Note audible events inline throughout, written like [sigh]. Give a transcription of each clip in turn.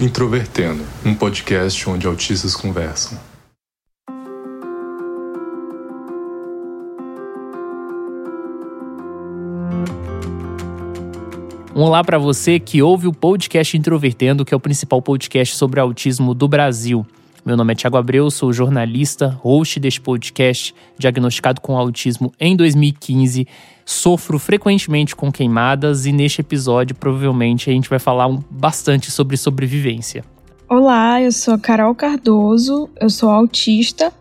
Introvertendo, um podcast onde autistas conversam. Um olá para você que ouve o podcast Introvertendo, que é o principal podcast sobre autismo do Brasil. Meu nome é Thiago Abreu, sou jornalista, host deste podcast, diagnosticado com autismo em 2015. Sofro frequentemente com queimadas e neste episódio provavelmente a gente vai falar bastante sobre sobrevivência. Olá, eu sou a Carol Cardoso, eu sou autista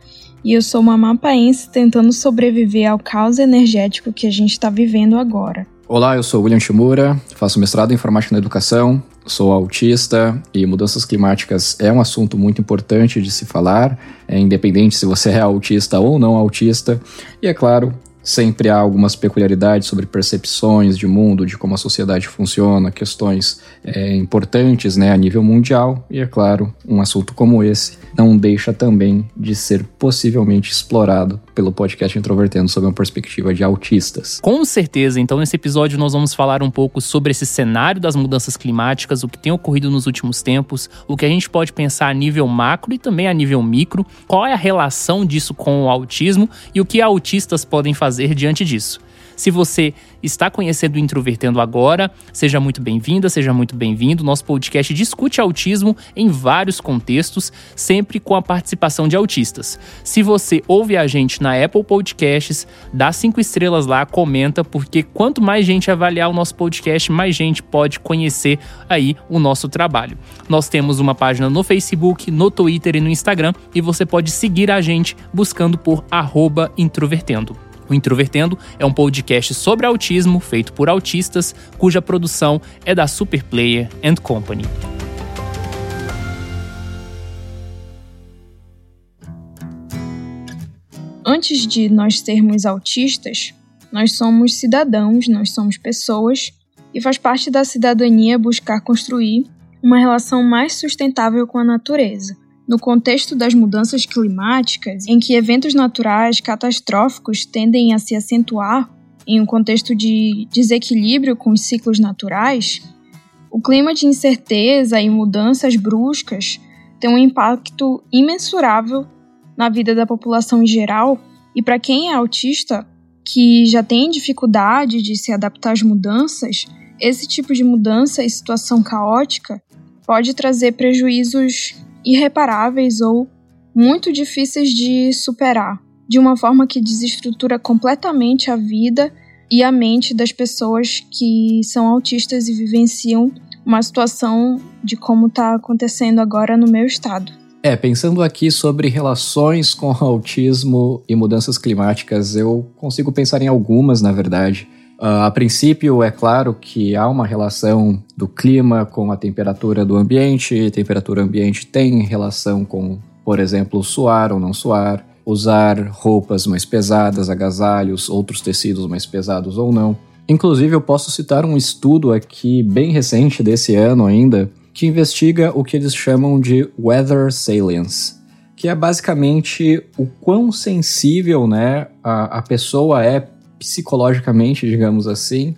e eu sou uma mapaense tentando sobreviver ao caos energético que a gente está vivendo agora. Olá, eu sou William Shimura, faço mestrado em informática na educação, sou autista e mudanças climáticas é um assunto muito importante de se falar, é independente se você é autista ou não autista. E é claro, sempre há algumas peculiaridades sobre percepções de mundo, de como a sociedade funciona, questões é, importantes né, a nível mundial. E é claro, um assunto como esse não deixa também de ser possivelmente explorado pelo podcast Introvertendo sob uma perspectiva de autistas. Com certeza, então nesse episódio nós vamos falar um pouco sobre esse cenário das mudanças climáticas, o que tem ocorrido nos últimos tempos, o que a gente pode pensar a nível macro e também a nível micro, qual é a relação disso com o autismo e o que autistas podem fazer diante disso. Se você está conhecendo o Introvertendo agora, seja muito bem-vinda, seja muito bem-vindo. Nosso podcast discute autismo em vários contextos, sempre com a participação de autistas. Se você ouve a gente na Apple Podcasts, dá cinco estrelas lá, comenta, porque quanto mais gente avaliar o nosso podcast, mais gente pode conhecer aí o nosso trabalho. Nós temos uma página no Facebook, no Twitter e no Instagram, e você pode seguir a gente buscando por introvertendo. O Introvertendo é um podcast sobre autismo feito por autistas, cuja produção é da Superplayer and Company. Antes de nós sermos autistas, nós somos cidadãos, nós somos pessoas, e faz parte da cidadania buscar construir uma relação mais sustentável com a natureza no contexto das mudanças climáticas, em que eventos naturais catastróficos tendem a se acentuar em um contexto de desequilíbrio com os ciclos naturais, o clima de incerteza e mudanças bruscas tem um impacto imensurável na vida da população em geral e para quem é autista, que já tem dificuldade de se adaptar às mudanças, esse tipo de mudança e situação caótica pode trazer prejuízos irreparáveis ou muito difíceis de superar, de uma forma que desestrutura completamente a vida e a mente das pessoas que são autistas e vivenciam uma situação de como está acontecendo agora no meu estado. É, pensando aqui sobre relações com [laughs] autismo e mudanças climáticas, eu consigo pensar em algumas, na verdade. Uh, a princípio, é claro que há uma relação do clima com a temperatura do ambiente, temperatura ambiente tem relação com, por exemplo, suar ou não suar, usar roupas mais pesadas, agasalhos, outros tecidos mais pesados ou não. Inclusive, eu posso citar um estudo aqui bem recente desse ano ainda, que investiga o que eles chamam de weather salience, que é basicamente o quão sensível né, a, a pessoa é psicologicamente, digamos assim,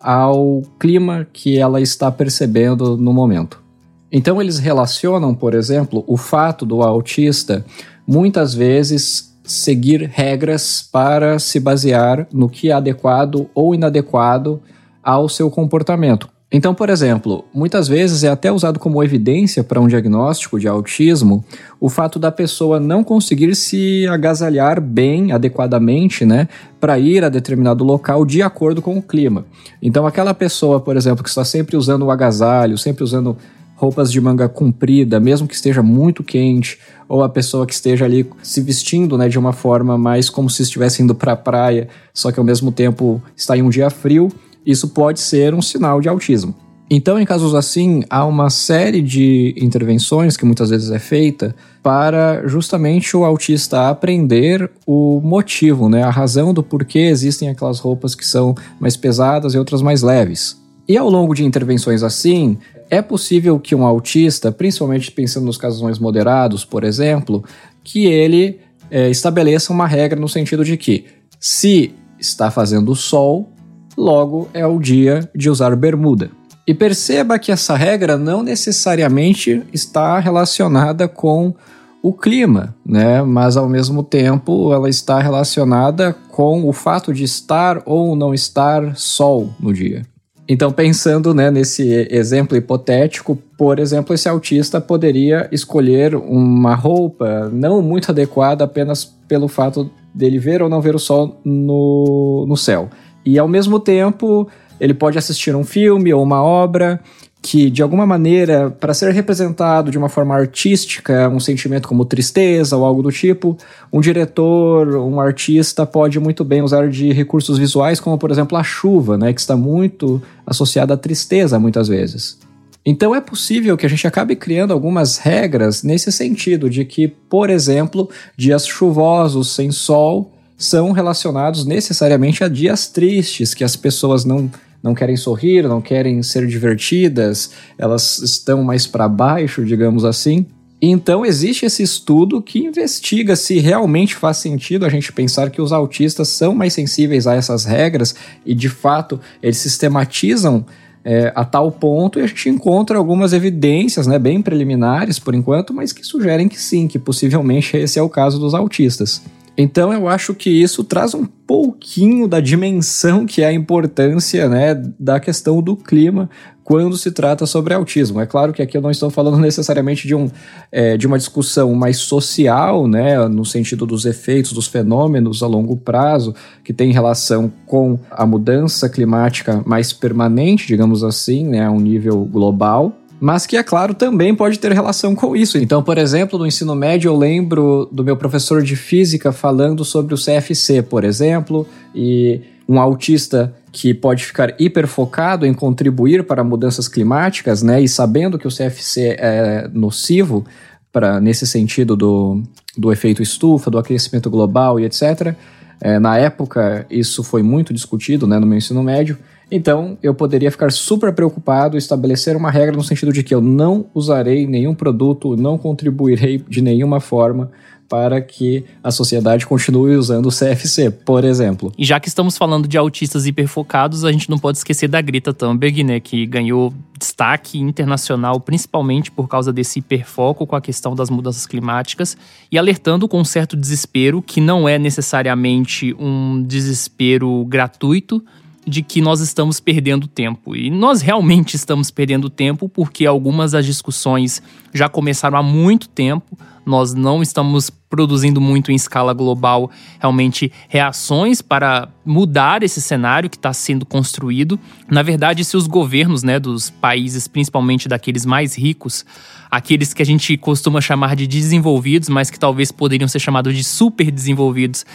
ao clima que ela está percebendo no momento. Então eles relacionam, por exemplo, o fato do autista muitas vezes seguir regras para se basear no que é adequado ou inadequado ao seu comportamento. Então, por exemplo, muitas vezes é até usado como evidência para um diagnóstico de autismo o fato da pessoa não conseguir se agasalhar bem, adequadamente, né, para ir a determinado local de acordo com o clima. Então, aquela pessoa, por exemplo, que está sempre usando o agasalho, sempre usando roupas de manga comprida, mesmo que esteja muito quente, ou a pessoa que esteja ali se vestindo né, de uma forma mais como se estivesse indo para a praia, só que ao mesmo tempo está em um dia frio, isso pode ser um sinal de autismo. Então, em casos assim, há uma série de intervenções que muitas vezes é feita para justamente o autista aprender o motivo, né, a razão do porquê existem aquelas roupas que são mais pesadas e outras mais leves. E ao longo de intervenções assim, é possível que um autista, principalmente pensando nos casos mais moderados, por exemplo, que ele é, estabeleça uma regra no sentido de que se está fazendo sol, logo é o dia de usar bermuda. E perceba que essa regra não necessariamente está relacionada com o clima, né? Mas ao mesmo tempo ela está relacionada com o fato de estar ou não estar sol no dia. Então, pensando né, nesse exemplo hipotético, por exemplo, esse autista poderia escolher uma roupa não muito adequada apenas pelo fato dele ver ou não ver o sol no, no céu. E ao mesmo tempo, ele pode assistir um filme ou uma obra que, de alguma maneira, para ser representado de uma forma artística, um sentimento como tristeza ou algo do tipo, um diretor, um artista pode muito bem usar de recursos visuais, como, por exemplo, a chuva, né, que está muito associada à tristeza muitas vezes. Então é possível que a gente acabe criando algumas regras nesse sentido, de que, por exemplo, dias chuvosos sem sol são relacionados necessariamente a dias tristes, que as pessoas não não querem sorrir, não querem ser divertidas, elas estão mais para baixo, digamos assim. Então existe esse estudo que investiga se realmente faz sentido a gente pensar que os autistas são mais sensíveis a essas regras e de fato eles sistematizam é, a tal ponto e a gente encontra algumas evidências, né, bem preliminares por enquanto, mas que sugerem que sim, que possivelmente esse é o caso dos autistas. Então eu acho que isso traz um pouquinho da dimensão que é a importância né, da questão do clima quando se trata sobre autismo. É claro que aqui eu não estou falando [laughs] necessariamente de, um, é, de uma discussão mais social, né, no sentido dos efeitos, dos fenômenos a longo prazo, que tem relação com a mudança climática mais permanente, digamos assim, né, a um nível global mas que, é claro, também pode ter relação com isso. Então, por exemplo, no ensino médio, eu lembro do meu professor de física falando sobre o CFC, por exemplo, e um autista que pode ficar hiperfocado em contribuir para mudanças climáticas, né, e sabendo que o CFC é nocivo para nesse sentido do, do efeito estufa, do aquecimento global e etc. É, na época, isso foi muito discutido né, no meu ensino médio. Então, eu poderia ficar super preocupado, estabelecer uma regra no sentido de que eu não usarei nenhum produto, não contribuirei de nenhuma forma para que a sociedade continue usando o CFC, por exemplo. E já que estamos falando de autistas hiperfocados, a gente não pode esquecer da Greta Thunberg, né, que ganhou destaque internacional principalmente por causa desse hiperfoco com a questão das mudanças climáticas e alertando com um certo desespero que não é necessariamente um desespero gratuito, de que nós estamos perdendo tempo. E nós realmente estamos perdendo tempo porque algumas das discussões já começaram há muito tempo. Nós não estamos produzindo muito em escala global realmente reações para mudar esse cenário que está sendo construído. Na verdade, se os governos né, dos países, principalmente daqueles mais ricos, aqueles que a gente costuma chamar de desenvolvidos, mas que talvez poderiam ser chamados de super desenvolvidos,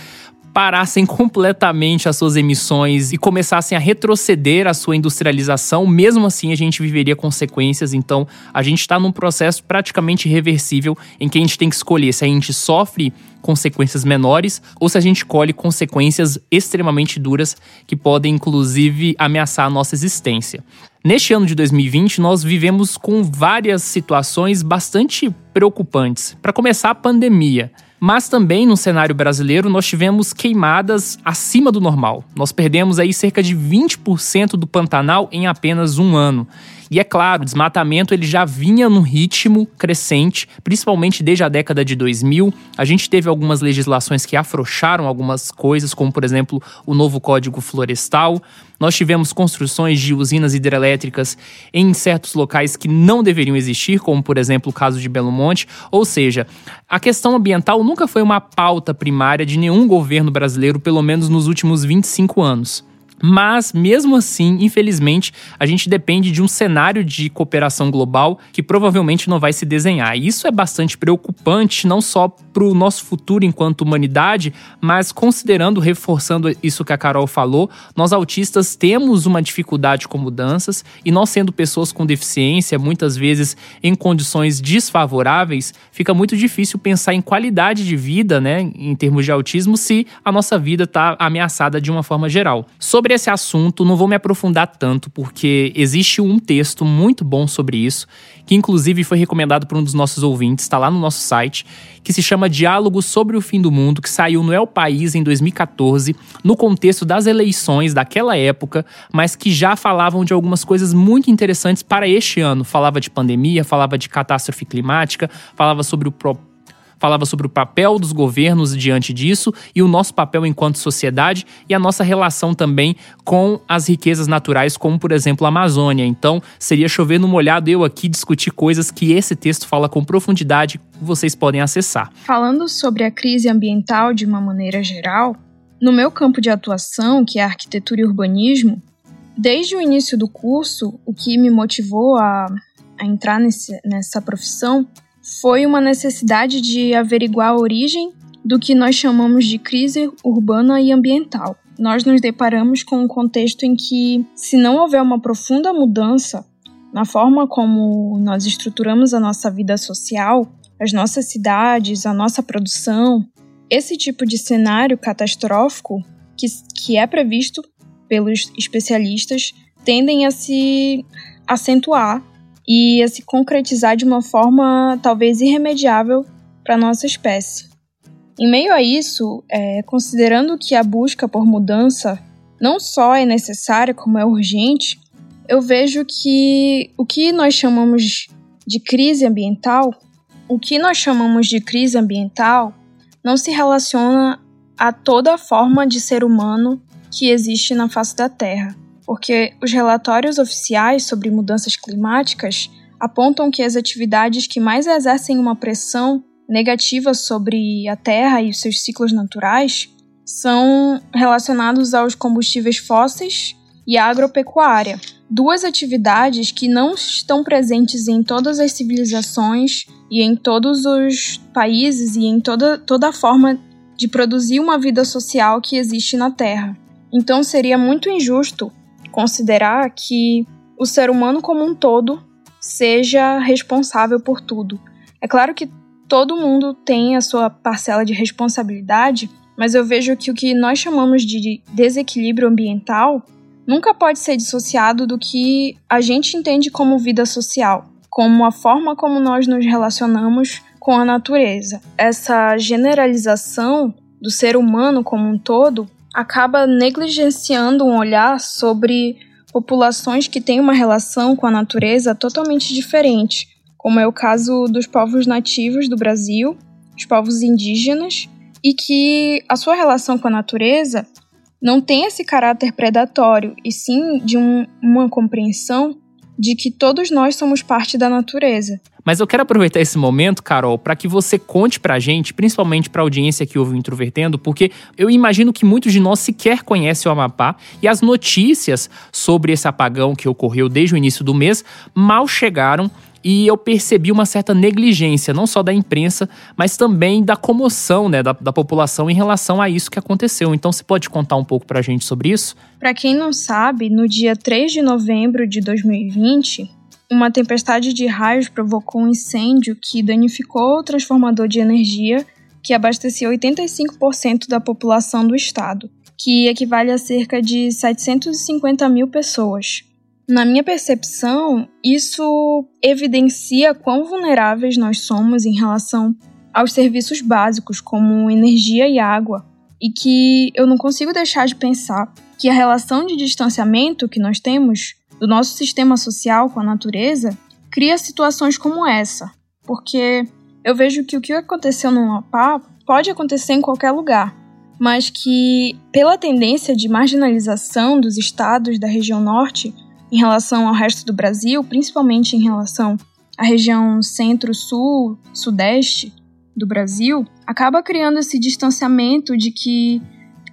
parassem [laughs] completamente as suas emissões e começassem a retroceder a sua industrialização, mesmo assim a gente viveria consequências. Então, a gente está num processo praticamente irreversível em que a gente tem que escolher se a gente sofre consequências menores ou se a gente colhe consequências extremamente duras que podem, inclusive, ameaçar a nossa existência. Neste ano de 2020, nós vivemos com várias situações bastante preocupantes. Para começar, a pandemia. Mas também no cenário brasileiro nós tivemos queimadas acima do normal. Nós perdemos aí cerca de 20% do Pantanal em apenas um ano. E é claro, o desmatamento ele já vinha num ritmo crescente, principalmente desde a década de 2000. A gente teve algumas legislações que afrouxaram algumas coisas, como por exemplo o novo Código Florestal. Nós tivemos construções de usinas hidrelétricas em certos locais que não deveriam existir, como por exemplo o caso de Belo Monte. Ou seja, a questão ambiental nunca foi uma pauta primária de nenhum governo brasileiro, pelo menos nos últimos 25 anos. Mas, mesmo assim, infelizmente, a gente depende de um cenário de cooperação global que provavelmente não vai se desenhar. E isso é bastante preocupante, não só para o nosso futuro enquanto humanidade, mas considerando, reforçando isso que a Carol falou, nós autistas temos uma dificuldade com mudanças e nós, sendo pessoas com deficiência, muitas vezes em condições desfavoráveis, fica muito difícil pensar em qualidade de vida, né, em termos de autismo, se a nossa vida está ameaçada de uma forma geral. Sobre sobre esse assunto, não vou me aprofundar tanto, porque existe um texto muito bom sobre isso, que inclusive foi recomendado por um dos nossos ouvintes, está lá no nosso site, que se chama Diálogo sobre o Fim do Mundo, que saiu no El País em 2014, no contexto das eleições daquela época, mas que já falavam de algumas coisas muito interessantes para este ano. Falava de pandemia, falava de catástrofe climática, falava sobre o falava sobre o papel dos governos diante disso e o nosso papel enquanto sociedade e a nossa relação também com as riquezas naturais, como por exemplo a Amazônia. Então, seria chover no molhado eu aqui discutir coisas que esse texto fala com profundidade, vocês podem acessar. Falando sobre a crise ambiental de uma maneira geral, no meu campo de atuação, que é arquitetura e urbanismo, desde o início do curso, o que me motivou a, a entrar nesse, nessa profissão foi uma necessidade de averiguar a origem do que nós chamamos de crise urbana e ambiental. Nós nos deparamos com um contexto em que, se não houver uma profunda mudança na forma como nós estruturamos a nossa vida social, as nossas cidades, a nossa produção, esse tipo de cenário catastrófico que, que é previsto pelos especialistas tendem a se acentuar e a se concretizar de uma forma talvez irremediável para nossa espécie. Em meio a isso, é, considerando que a busca por mudança não só é necessária, como é urgente, eu vejo que o que nós chamamos de crise ambiental, o que nós chamamos de crise ambiental não se relaciona a toda a forma de ser humano que existe na face da Terra porque os relatórios oficiais sobre mudanças climáticas apontam que as atividades que mais exercem uma pressão negativa sobre a Terra e seus ciclos naturais são relacionados aos combustíveis fósseis e à agropecuária. Duas atividades que não estão presentes em todas as civilizações e em todos os países e em toda, toda a forma de produzir uma vida social que existe na Terra. Então seria muito injusto considerar que o ser humano como um todo seja responsável por tudo. É claro que todo mundo tem a sua parcela de responsabilidade, mas eu vejo que o que nós chamamos de desequilíbrio ambiental nunca pode ser dissociado do que a gente entende como vida social, como a forma como nós nos relacionamos com a natureza. Essa generalização do ser humano como um todo acaba negligenciando um olhar sobre populações que têm uma relação com a natureza totalmente diferente, como é o caso dos povos nativos do Brasil, os povos indígenas, e que a sua relação com a natureza não tem esse caráter predatório, e sim de um, uma compreensão de que todos nós somos parte da natureza. Mas eu quero aproveitar esse momento, Carol, para que você conte pra gente, principalmente pra audiência que ouve o Introvertendo, porque eu imagino que muitos de nós sequer conhecem o Amapá e as notícias sobre esse apagão que ocorreu desde o início do mês mal chegaram e eu percebi uma certa negligência, não só da imprensa, mas também da comoção né, da, da população em relação a isso que aconteceu. Então, você pode contar um pouco para a gente sobre isso? Para quem não sabe, no dia 3 de novembro de 2020, uma tempestade de raios provocou um incêndio que danificou o transformador de energia que abastecia 85% da população do estado, que equivale a cerca de 750 mil pessoas. Na minha percepção, isso evidencia quão vulneráveis nós somos em relação aos serviços básicos, como energia e água, e que eu não consigo deixar de pensar que a relação de distanciamento que nós temos do nosso sistema social com a natureza cria situações como essa, porque eu vejo que o que aconteceu no Amapá pode acontecer em qualquer lugar, mas que, pela tendência de marginalização dos estados da região norte, em relação ao resto do Brasil, principalmente em relação à região centro-sul, sudeste do Brasil, acaba criando esse distanciamento de que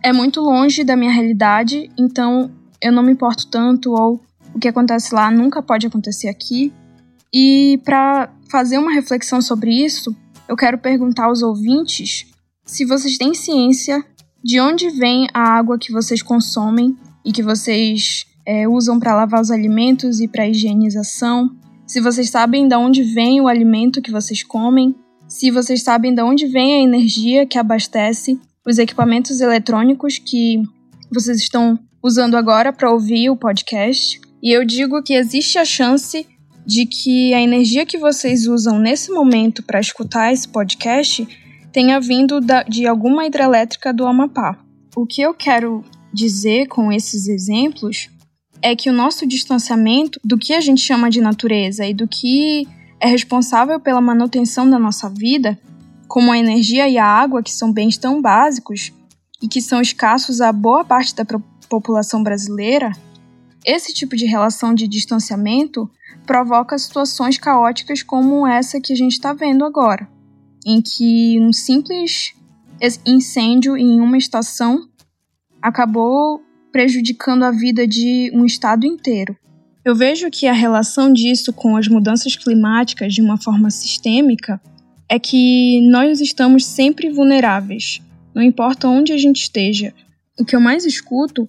é muito longe da minha realidade, então eu não me importo tanto ou o que acontece lá nunca pode acontecer aqui. E para fazer uma reflexão sobre isso, eu quero perguntar aos ouvintes se vocês têm ciência de onde vem a água que vocês consomem e que vocês é, usam para lavar os alimentos e para higienização, se vocês sabem de onde vem o alimento que vocês comem, se vocês sabem de onde vem a energia que abastece os equipamentos eletrônicos que vocês estão usando agora para ouvir o podcast, e eu digo que existe a chance de que a energia que vocês usam nesse momento para escutar esse podcast tenha vindo de alguma hidrelétrica do Amapá. O que eu quero dizer com esses exemplos é que o nosso distanciamento do que a gente chama de natureza e do que é responsável pela manutenção da nossa vida, como a energia e a água, que são bens tão básicos e que são escassos a boa parte da população brasileira, esse tipo de relação de distanciamento provoca situações caóticas como essa que a gente está vendo agora, em que um simples incêndio em uma estação acabou prejudicando a vida de um estado inteiro. Eu vejo que a relação disso com as mudanças climáticas de uma forma sistêmica é que nós estamos sempre vulneráveis, não importa onde a gente esteja. O que eu mais escuto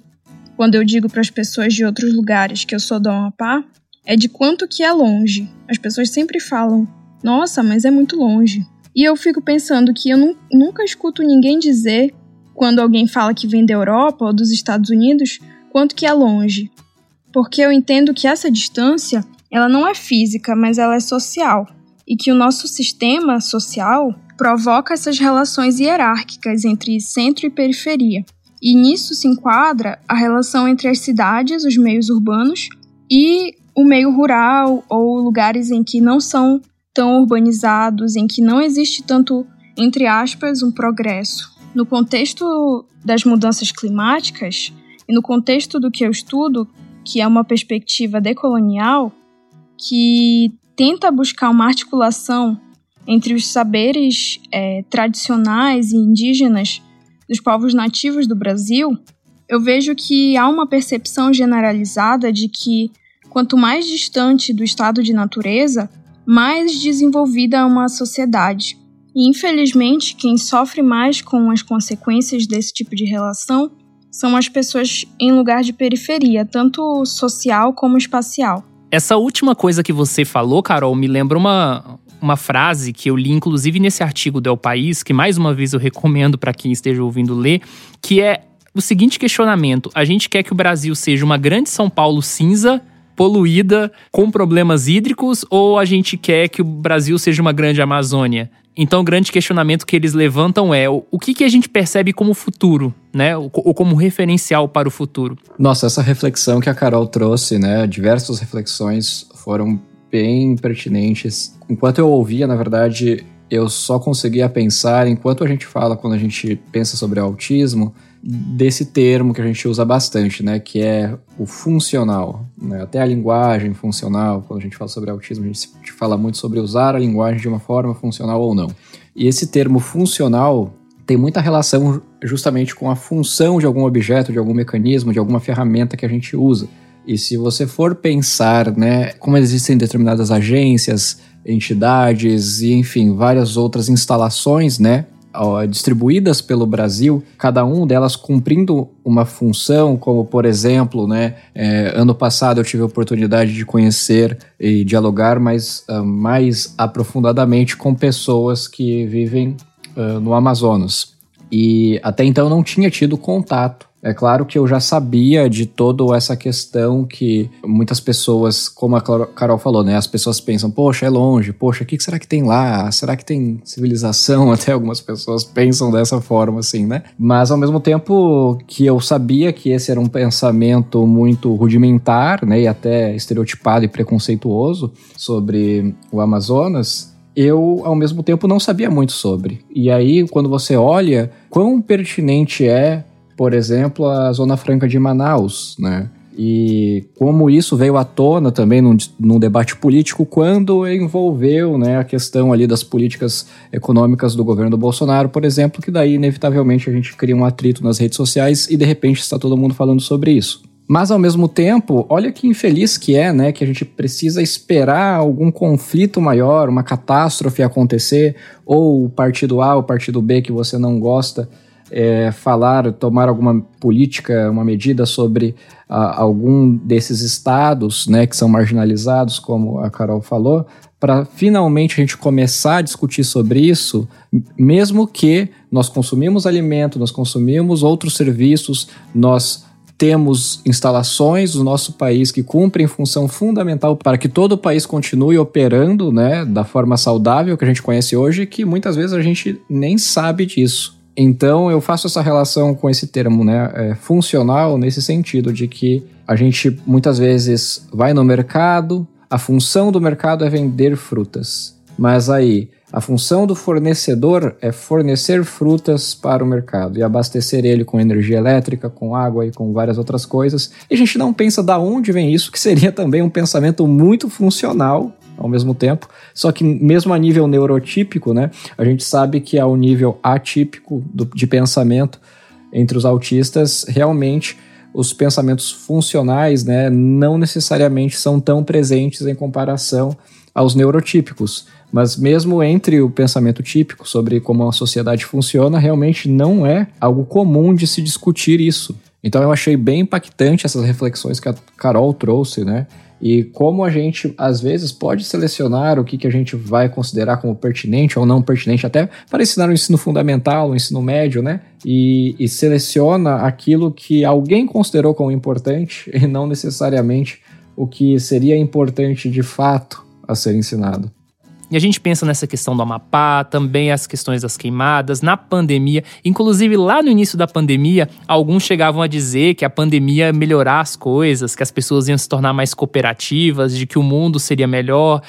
quando eu digo para as pessoas de outros lugares que eu sou do Amapá é de quanto que é longe. As pessoas sempre falam: "Nossa, mas é muito longe". E eu fico pensando que eu nunca escuto ninguém dizer quando alguém fala que vem da Europa ou dos Estados Unidos, quanto que é longe porque eu entendo que essa distância ela não é física, mas ela é social, e que o nosso sistema social provoca essas relações hierárquicas entre centro e periferia. E nisso se enquadra a relação entre as cidades, os meios urbanos, e o meio rural ou lugares em que não são tão urbanizados, em que não existe tanto, entre aspas, um progresso. No contexto das mudanças climáticas e no contexto do que eu estudo, que é uma perspectiva decolonial que tenta buscar uma articulação entre os saberes é, tradicionais e indígenas dos povos nativos do Brasil, eu vejo que há uma percepção generalizada de que quanto mais distante do estado de natureza, mais desenvolvida é uma sociedade. E infelizmente, quem sofre mais com as consequências desse tipo de relação são as pessoas em lugar de periferia, tanto social como espacial. Essa última coisa que você falou, Carol, me lembra uma, uma frase que eu li inclusive nesse artigo do El País, que mais uma vez eu recomendo para quem esteja ouvindo ler, que é o seguinte questionamento: a gente quer que o Brasil seja uma grande São Paulo cinza, poluída, com problemas hídricos, ou a gente quer que o Brasil seja uma grande Amazônia? Então, o grande questionamento que eles levantam é o, que, que a gente percebe como futuro, né? Ou, ou, como referencial para o futuro. Nossa, essa reflexão que a Carol trouxe, né? Diversas reflexões foram bem pertinentes. Enquanto eu ouvia, na verdade, eu só conseguia pensar, enquanto a gente fala, quando a gente pensa sobre autismo, desse termo que a gente usa bastante, né, que é o funcional. Né? Até a linguagem funcional, quando a gente fala sobre autismo, a gente fala muito sobre usar a linguagem de uma forma funcional ou não. E esse termo funcional tem muita relação justamente com a função de algum objeto, de algum mecanismo, de alguma ferramenta que a gente usa. E se você for pensar, né, como existem determinadas agências, entidades e, enfim, várias outras instalações, né, distribuídas pelo Brasil, cada um delas cumprindo uma função, como por exemplo, né, é, ano passado eu tive a oportunidade de conhecer e dialogar mais, uh, mais aprofundadamente com pessoas que vivem uh, no Amazonas. E até então eu não tinha tido contato é claro que eu já sabia de toda essa questão que muitas pessoas, como a Carol falou, né? As pessoas pensam, poxa, é longe, poxa, o que será que tem lá? Será que tem civilização? [laughs] Até algumas pessoas pensam dessa forma, assim, né? Mas ao mesmo tempo que eu sabia que esse era um pensamento muito rudimentar, né? E até estereotipado e preconceituoso sobre o Amazonas, eu, ao mesmo tempo, não sabia muito sobre. E aí, quando você olha quão pertinente é por exemplo, a Zona Franca de Manaus, né? E como isso veio à tona também num, num, debate político quando envolveu né, a questão ali das políticas econômicas do governo do Bolsonaro, por exemplo, que daí inevitavelmente a gente cria um atrito nas redes sociais e de repente está todo mundo falando sobre isso. Mas ao mesmo tempo, olha que infeliz que é, né, que a gente precisa esperar algum conflito maior, uma catástrofe acontecer, ou o partido A o partido B que você não gosta é, falar, tomar alguma política, uma medida sobre a, algum desses estados né, que são marginalizados, como a Carol falou, para finalmente a gente começar a discutir sobre isso, mesmo que nós consumimos alimento, nós consumimos outros serviços, nós temos instalações no nosso país que cumprem função fundamental para que todo o país continue operando né, da forma saudável que a gente conhece hoje, que muitas vezes a gente nem sabe disso. Então eu faço essa relação com esse termo, né, é, funcional, nesse sentido de que a gente muitas vezes vai no mercado, a função do mercado é vender frutas, mas aí a função do fornecedor é fornecer frutas para o mercado e abastecer ele com energia elétrica, com água e com várias outras coisas. E a gente não pensa da onde vem isso, que seria também um pensamento muito funcional ao mesmo tempo. Só que mesmo a nível neurotípico, né, a gente sabe que ao nível atípico do, de pensamento entre os autistas, realmente os pensamentos funcionais, né, não necessariamente são tão presentes em comparação aos neurotípicos. Mas mesmo entre o pensamento típico sobre como a sociedade funciona, realmente não é algo comum de se discutir isso. Então eu achei bem impactante essas reflexões que a Carol trouxe, né? E como a gente, às vezes, pode selecionar o que, que a gente vai considerar como pertinente ou não pertinente, até para ensinar o ensino fundamental, o ensino médio, né? E, e seleciona aquilo que alguém considerou como importante e não necessariamente o que seria importante de fato a ser ensinado. E a gente pensa nessa questão do Amapá, também as questões das queimadas, na pandemia. Inclusive, lá no início da pandemia, alguns chegavam a dizer que a pandemia ia melhorar as coisas, que as pessoas iam se tornar mais cooperativas, de que o mundo seria melhor.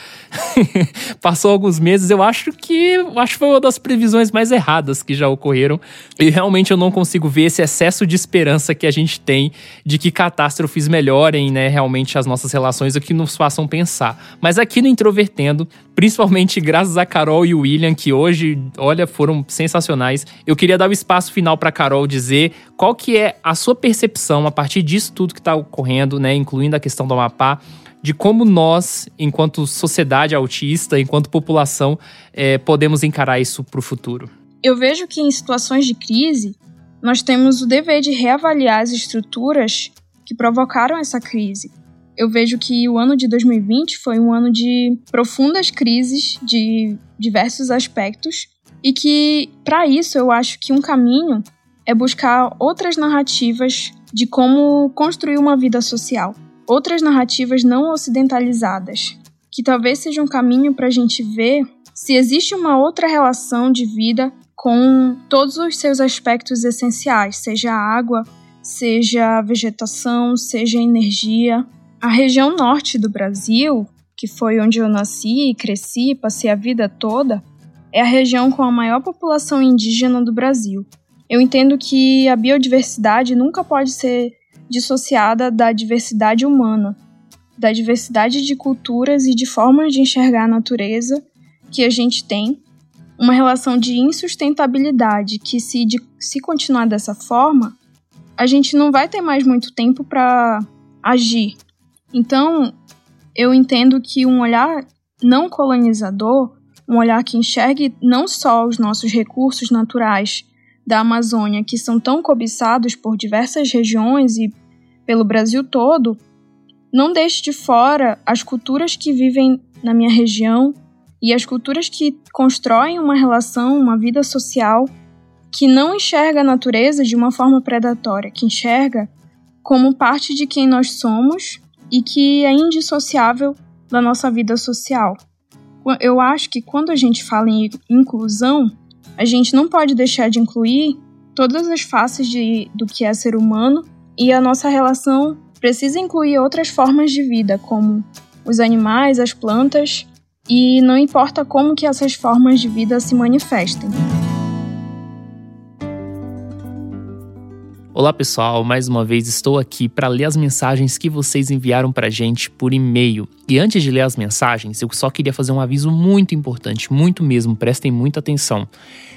[laughs] Passou alguns meses, eu acho que acho que foi uma das previsões mais erradas que já ocorreram. E realmente eu não consigo ver esse excesso de esperança que a gente tem de que catástrofes melhorem, né, realmente as nossas relações, o que nos façam pensar. Mas aqui no Introvertendo, principalmente graças a Carol e o William, que hoje, olha, foram sensacionais. Eu queria dar o espaço final para Carol dizer qual que é a sua percepção a partir disso tudo que está ocorrendo, né, incluindo a questão do Amapá, de como nós, enquanto sociedade autista, enquanto população, é, podemos encarar isso para o futuro. Eu vejo que em situações de crise, nós temos o dever de reavaliar as estruturas que provocaram essa crise eu vejo que o ano de 2020 foi um ano de profundas crises de diversos aspectos e que, para isso, eu acho que um caminho é buscar outras narrativas de como construir uma vida social, outras narrativas não ocidentalizadas, que talvez seja um caminho para a gente ver se existe uma outra relação de vida com todos os seus aspectos essenciais, seja água, seja vegetação, seja energia, a região norte do Brasil, que foi onde eu nasci, cresci, passei a vida toda, é a região com a maior população indígena do Brasil. Eu entendo que a biodiversidade nunca pode ser dissociada da diversidade humana, da diversidade de culturas e de formas de enxergar a natureza que a gente tem, uma relação de insustentabilidade que, se, de, se continuar dessa forma, a gente não vai ter mais muito tempo para agir então, eu entendo que um olhar não colonizador, um olhar que enxergue não só os nossos recursos naturais da Amazônia, que são tão cobiçados por diversas regiões e pelo Brasil todo, não deixe de fora as culturas que vivem na minha região e as culturas que constroem uma relação, uma vida social que não enxerga a natureza de uma forma predatória, que enxerga como parte de quem nós somos e que é indissociável da nossa vida social. Eu acho que quando a gente fala em inclusão, a gente não pode deixar de incluir todas as faces de, do que é ser humano e a nossa relação precisa incluir outras formas de vida, como os animais, as plantas, e não importa como que essas formas de vida se manifestem. Olá pessoal, mais uma vez estou aqui para ler as mensagens que vocês enviaram para gente por e-mail. E antes de ler as mensagens, eu só queria fazer um aviso muito importante, muito mesmo, prestem muita atenção.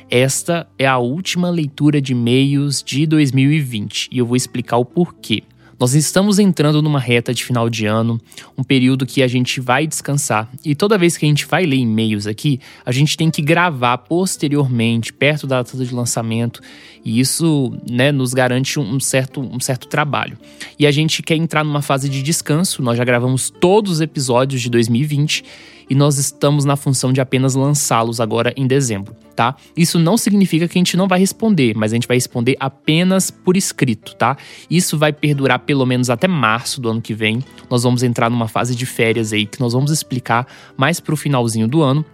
Esta é a última leitura de e-mails de 2020 e eu vou explicar o porquê. Nós estamos entrando numa reta de final de ano, um período que a gente vai descansar. E toda vez que a gente vai ler e-mails aqui, a gente tem que gravar posteriormente, perto da data de lançamento, e isso né, nos garante um certo, um certo trabalho. E a gente quer entrar numa fase de descanso, nós já gravamos todos os episódios de 2020 e nós estamos na função de apenas lançá-los agora em dezembro. tá? Isso não significa que a gente não vai responder, mas a gente vai responder apenas por escrito, tá? Isso vai perdurar pelo menos até março do ano que vem. Nós vamos entrar numa fase de férias aí que nós vamos explicar mais pro finalzinho do ano.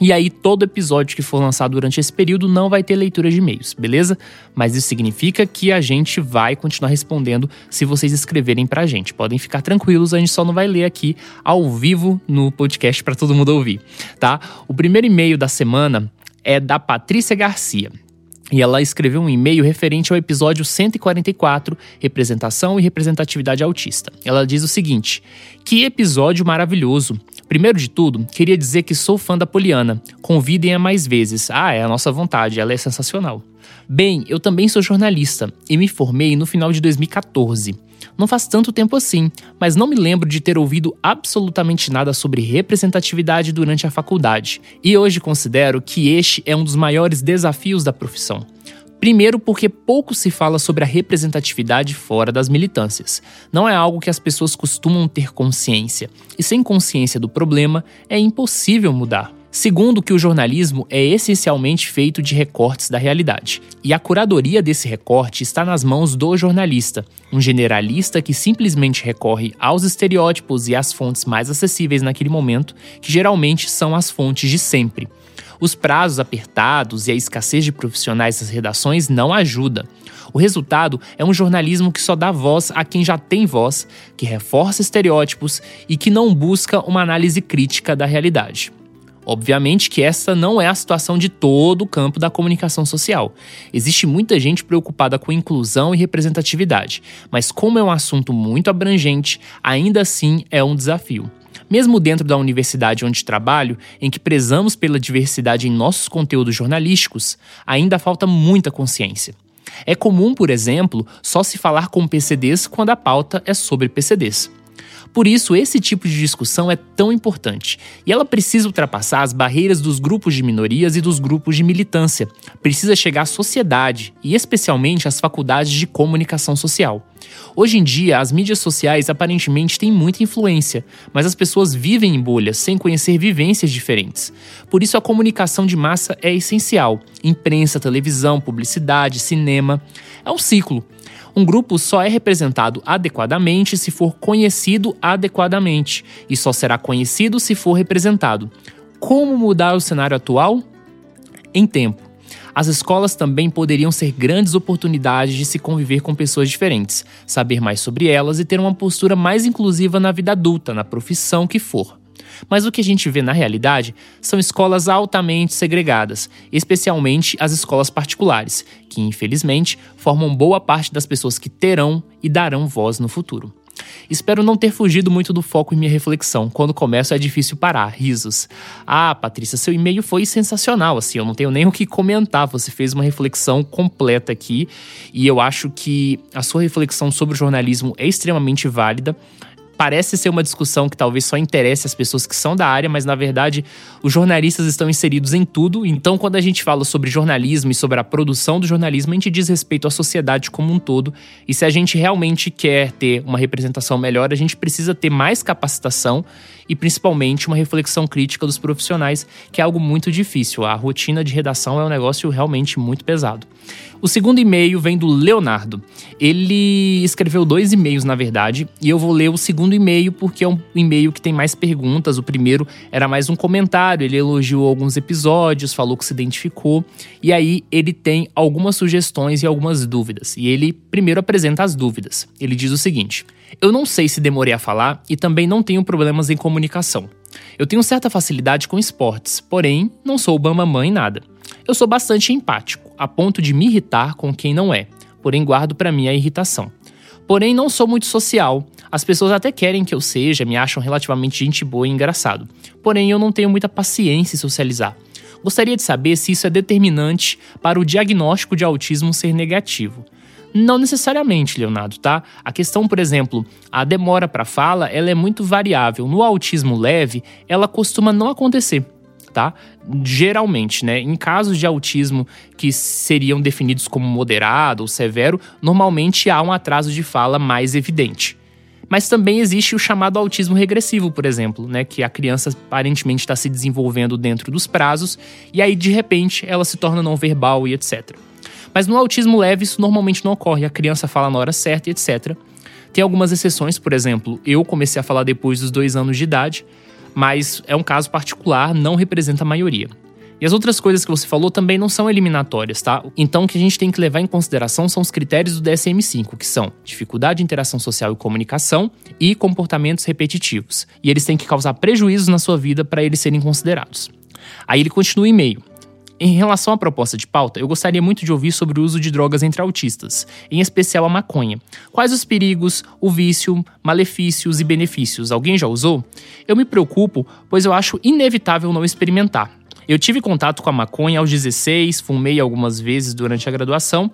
E aí, todo episódio que for lançado durante esse período não vai ter leitura de e-mails, beleza? Mas isso significa que a gente vai continuar respondendo se vocês escreverem pra gente. Podem ficar tranquilos, a gente só não vai ler aqui ao vivo no podcast para todo mundo ouvir, tá? O primeiro e-mail da semana é da Patrícia Garcia. E ela escreveu um e-mail referente ao episódio 144, Representação e Representatividade Autista. Ela diz o seguinte: Que episódio maravilhoso! Primeiro de tudo, queria dizer que sou fã da Poliana. Convidem-a mais vezes. Ah, é a nossa vontade, ela é sensacional. Bem, eu também sou jornalista e me formei no final de 2014. Não faz tanto tempo assim, mas não me lembro de ter ouvido absolutamente nada sobre representatividade durante a faculdade, e hoje considero que este é um dos maiores desafios da profissão. Primeiro, porque pouco se fala sobre a representatividade fora das militâncias. Não é algo que as pessoas costumam ter consciência, e sem consciência do problema é impossível mudar. Segundo, que o jornalismo é essencialmente feito de recortes da realidade. E a curadoria desse recorte está nas mãos do jornalista, um generalista que simplesmente recorre aos estereótipos e às fontes mais acessíveis naquele momento, que geralmente são as fontes de sempre. Os prazos apertados e a escassez de profissionais das redações não ajudam. O resultado é um jornalismo que só dá voz a quem já tem voz, que reforça estereótipos e que não busca uma análise crítica da realidade. Obviamente que essa não é a situação de todo o campo da comunicação social. Existe muita gente preocupada com inclusão e representatividade, mas como é um assunto muito abrangente, ainda assim é um desafio. Mesmo dentro da universidade onde trabalho, em que prezamos pela diversidade em nossos conteúdos jornalísticos, ainda falta muita consciência. É comum, por exemplo, só se falar com PCDs quando a pauta é sobre PCDs. Por isso, esse tipo de discussão é tão importante e ela precisa ultrapassar as barreiras dos grupos de minorias e dos grupos de militância. Precisa chegar à sociedade e, especialmente, às faculdades de comunicação social. Hoje em dia, as mídias sociais aparentemente têm muita influência, mas as pessoas vivem em bolhas sem conhecer vivências diferentes. Por isso, a comunicação de massa é essencial: imprensa, televisão, publicidade, cinema. É um ciclo. Um grupo só é representado adequadamente se for conhecido adequadamente, e só será conhecido se for representado. Como mudar o cenário atual? Em tempo. As escolas também poderiam ser grandes oportunidades de se conviver com pessoas diferentes, saber mais sobre elas e ter uma postura mais inclusiva na vida adulta, na profissão que for. Mas o que a gente vê na realidade são escolas altamente segregadas, especialmente as escolas particulares, que infelizmente formam boa parte das pessoas que terão e darão voz no futuro. Espero não ter fugido muito do foco em minha reflexão. Quando começo é difícil parar. Risos. Ah, Patrícia, seu e-mail foi sensacional. Assim, eu não tenho nem o que comentar. Você fez uma reflexão completa aqui e eu acho que a sua reflexão sobre o jornalismo é extremamente válida parece ser uma discussão que talvez só interesse as pessoas que são da área, mas na verdade os jornalistas estão inseridos em tudo. Então, quando a gente fala sobre jornalismo e sobre a produção do jornalismo, a gente diz respeito à sociedade como um todo. E se a gente realmente quer ter uma representação melhor, a gente precisa ter mais capacitação e principalmente uma reflexão crítica dos profissionais, que é algo muito difícil. A rotina de redação é um negócio realmente muito pesado. O segundo e-mail vem do Leonardo. Ele escreveu dois e-mails, na verdade, e eu vou ler o segundo e-mail porque é um e-mail que tem mais perguntas. O primeiro era mais um comentário, ele elogiou alguns episódios, falou que se identificou, e aí ele tem algumas sugestões e algumas dúvidas. E ele primeiro apresenta as dúvidas. Ele diz o seguinte: Eu não sei se demorei a falar e também não tenho problemas em comunicação. Eu tenho certa facilidade com esportes, porém não sou bambamã em nada. Eu sou bastante empático, a ponto de me irritar com quem não é, porém guardo para mim a irritação. Porém, não sou muito social. As pessoas até querem que eu seja, me acham relativamente gente boa e engraçado. Porém, eu não tenho muita paciência em socializar. Gostaria de saber se isso é determinante para o diagnóstico de autismo ser negativo. Não necessariamente, Leonardo, tá? A questão, por exemplo, a demora para fala, ela é muito variável. No autismo leve, ela costuma não acontecer tá? Geralmente, né? Em casos de autismo que seriam definidos como moderado ou severo, normalmente há um atraso de fala mais evidente. Mas também existe o chamado autismo regressivo, por exemplo, né? Que a criança aparentemente está se desenvolvendo dentro dos prazos e aí de repente ela se torna não verbal e etc. Mas no autismo leve isso normalmente não ocorre, a criança fala na hora certa e etc. Tem algumas exceções, por exemplo, eu comecei a falar depois dos dois anos de idade, mas é um caso particular, não representa a maioria. E as outras coisas que você falou também não são eliminatórias, tá? Então o que a gente tem que levar em consideração são os critérios do DSM-5, que são dificuldade de interação social e comunicação e comportamentos repetitivos. E eles têm que causar prejuízos na sua vida para eles serem considerados. Aí ele continua o e-mail. Em relação à proposta de pauta, eu gostaria muito de ouvir sobre o uso de drogas entre autistas, em especial a maconha. Quais os perigos, o vício, malefícios e benefícios? Alguém já usou? Eu me preocupo, pois eu acho inevitável não experimentar. Eu tive contato com a maconha aos 16, fumei algumas vezes durante a graduação,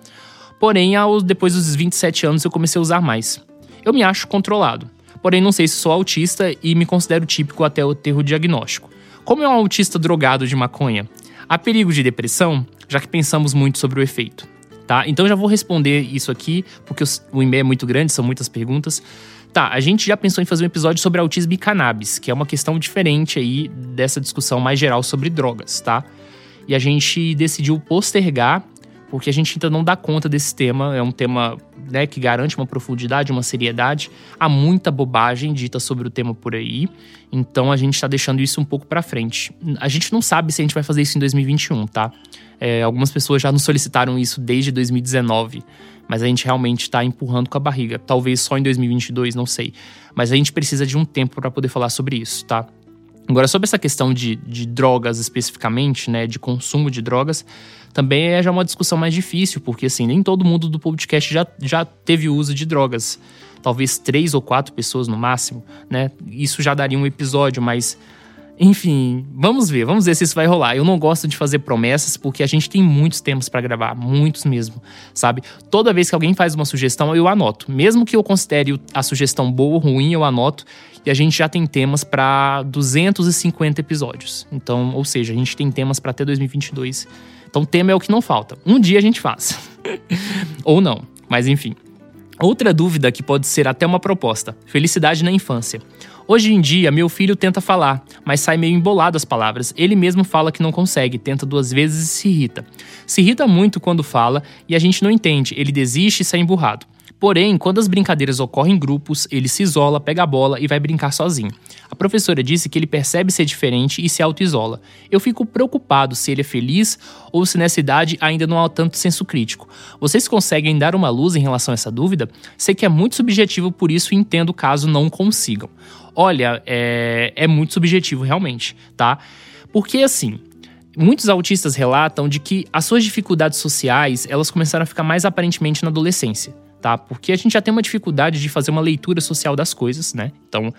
porém, depois dos 27 anos eu comecei a usar mais. Eu me acho controlado, porém não sei se sou autista e me considero típico até o ter o diagnóstico. Como é um autista drogado de maconha? Há perigo de depressão, já que pensamos muito sobre o efeito. Tá? Então já vou responder isso aqui, porque o e-mail é muito grande, são muitas perguntas. Tá, a gente já pensou em fazer um episódio sobre autismo e cannabis, que é uma questão diferente aí dessa discussão mais geral sobre drogas, tá? E a gente decidiu postergar, porque a gente ainda não dá conta desse tema. É um tema né, que garante uma profundidade, uma seriedade. Há muita bobagem dita sobre o tema por aí. Então a gente está deixando isso um pouco para frente. A gente não sabe se a gente vai fazer isso em 2021, tá? É, algumas pessoas já nos solicitaram isso desde 2019 mas a gente realmente está empurrando com a barriga. Talvez só em 2022, não sei. Mas a gente precisa de um tempo para poder falar sobre isso, tá? Agora, sobre essa questão de, de drogas especificamente, né, de consumo de drogas, também é já uma discussão mais difícil, porque assim, nem todo mundo do podcast já, já teve uso de drogas. Talvez três ou quatro pessoas no máximo, né? Isso já daria um episódio, mas enfim, vamos ver, vamos ver se isso vai rolar. Eu não gosto de fazer promessas porque a gente tem muitos temas para gravar, muitos mesmo, sabe? Toda vez que alguém faz uma sugestão, eu anoto. Mesmo que eu considere a sugestão boa ou ruim, eu anoto. E a gente já tem temas para 250 episódios. Então, ou seja, a gente tem temas para até 2022. Então, tema é o que não falta. Um dia a gente faz. [laughs] ou não, mas enfim. Outra dúvida que pode ser até uma proposta: felicidade na infância. Hoje em dia, meu filho tenta falar, mas sai meio embolado as palavras. Ele mesmo fala que não consegue, tenta duas vezes e se irrita. Se irrita muito quando fala e a gente não entende, ele desiste e sai emburrado. Porém, quando as brincadeiras ocorrem em grupos, ele se isola, pega a bola e vai brincar sozinho. A professora disse que ele percebe ser diferente e se auto-isola. Eu fico preocupado se ele é feliz ou se nessa idade ainda não há tanto senso crítico. Vocês conseguem dar uma luz em relação a essa dúvida? Sei que é muito subjetivo, por isso entendo caso não consigam. Olha, é, é muito subjetivo realmente, tá? Porque assim, muitos autistas relatam de que as suas dificuldades sociais elas começaram a ficar mais aparentemente na adolescência tá? Porque a gente já tem uma dificuldade de fazer uma leitura social das coisas, né? Então,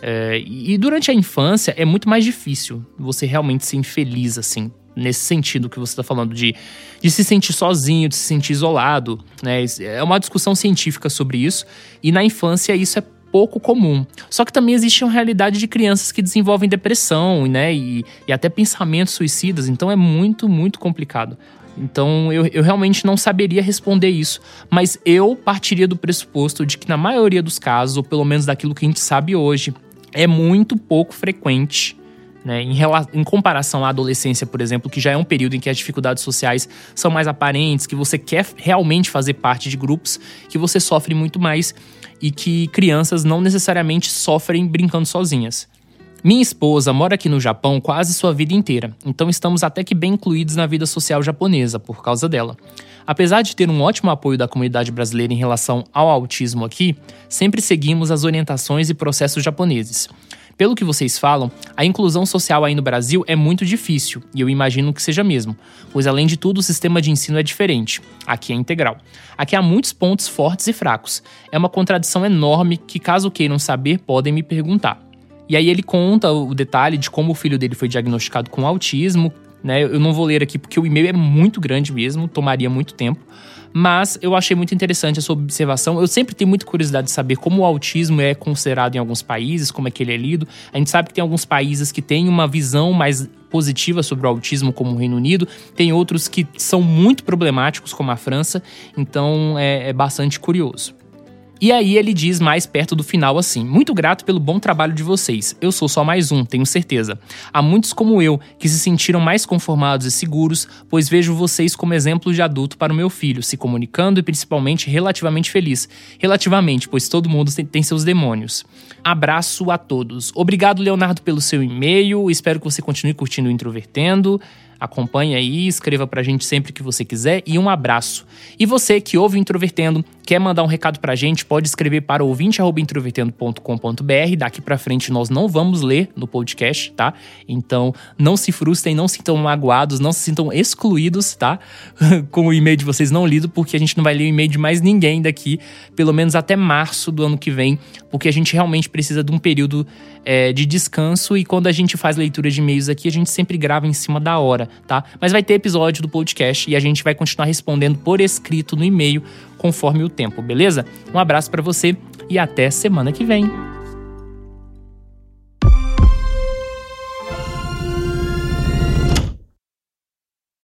é, e durante a infância é muito mais difícil você realmente ser infeliz, assim, nesse sentido que você está falando, de, de se sentir sozinho, de se sentir isolado, né? É uma discussão científica sobre isso, e na infância isso é pouco comum. Só que também existe uma realidade de crianças que desenvolvem depressão, né? E, e até pensamentos suicidas, então é muito, muito complicado. Então eu, eu realmente não saberia responder isso, mas eu partiria do pressuposto de que, na maioria dos casos, ou pelo menos daquilo que a gente sabe hoje, é muito pouco frequente né, em, em, comparação à adolescência, por exemplo, que já é um período em que as dificuldades sociais são mais aparentes, que você quer realmente fazer parte de grupos, que você sofre muito mais e que crianças não necessariamente sofrem brincando sozinhas. Minha esposa mora aqui no Japão quase sua vida inteira, então estamos até que bem incluídos na vida social japonesa por causa dela. Apesar de ter um ótimo apoio da comunidade brasileira em relação ao autismo aqui, sempre seguimos as orientações e processos japoneses. Pelo que vocês falam, a inclusão social aí no Brasil é muito difícil, e eu imagino que seja mesmo, pois além de tudo o sistema de ensino é diferente. Aqui é integral. Aqui há muitos pontos fortes e fracos. É uma contradição enorme que, caso queiram saber, podem me perguntar. E aí ele conta o detalhe de como o filho dele foi diagnosticado com autismo, né? Eu não vou ler aqui porque o e-mail é muito grande mesmo, tomaria muito tempo. Mas eu achei muito interessante a sua observação. Eu sempre tenho muita curiosidade de saber como o autismo é considerado em alguns países, como é que ele é lido. A gente sabe que tem alguns países que têm uma visão mais positiva sobre o autismo, como o Reino Unido, tem outros que são muito problemáticos, como a França, então é, é bastante curioso. E aí ele diz mais perto do final assim: Muito grato pelo bom trabalho de vocês. Eu sou só mais um, tenho certeza. Há muitos como eu que se sentiram mais conformados e seguros, pois vejo vocês como exemplo de adulto para o meu filho, se comunicando e principalmente relativamente feliz. Relativamente, pois todo mundo tem seus demônios. Abraço a todos. Obrigado, Leonardo, pelo seu e-mail. Espero que você continue curtindo o Introvertendo. Acompanhe aí, escreva pra gente sempre que você quiser e um abraço. E você que ouve o Introvertendo, quer mandar um recado pra gente, pode escrever para ouvinte@introvertendo.com.br. Daqui pra frente nós não vamos ler no podcast, tá? Então, não se frustrem, não se sintam magoados, não se sintam excluídos, tá? [laughs] Com o e-mail de vocês não lido, porque a gente não vai ler o e-mail de mais ninguém daqui, pelo menos até março do ano que vem, porque a gente realmente precisa de um período é, de descanso e quando a gente faz leitura de e-mails aqui, a gente sempre grava em cima da hora tá? Mas vai ter episódio do podcast e a gente vai continuar respondendo por escrito no e-mail conforme o tempo, beleza? Um abraço para você e até semana que vem.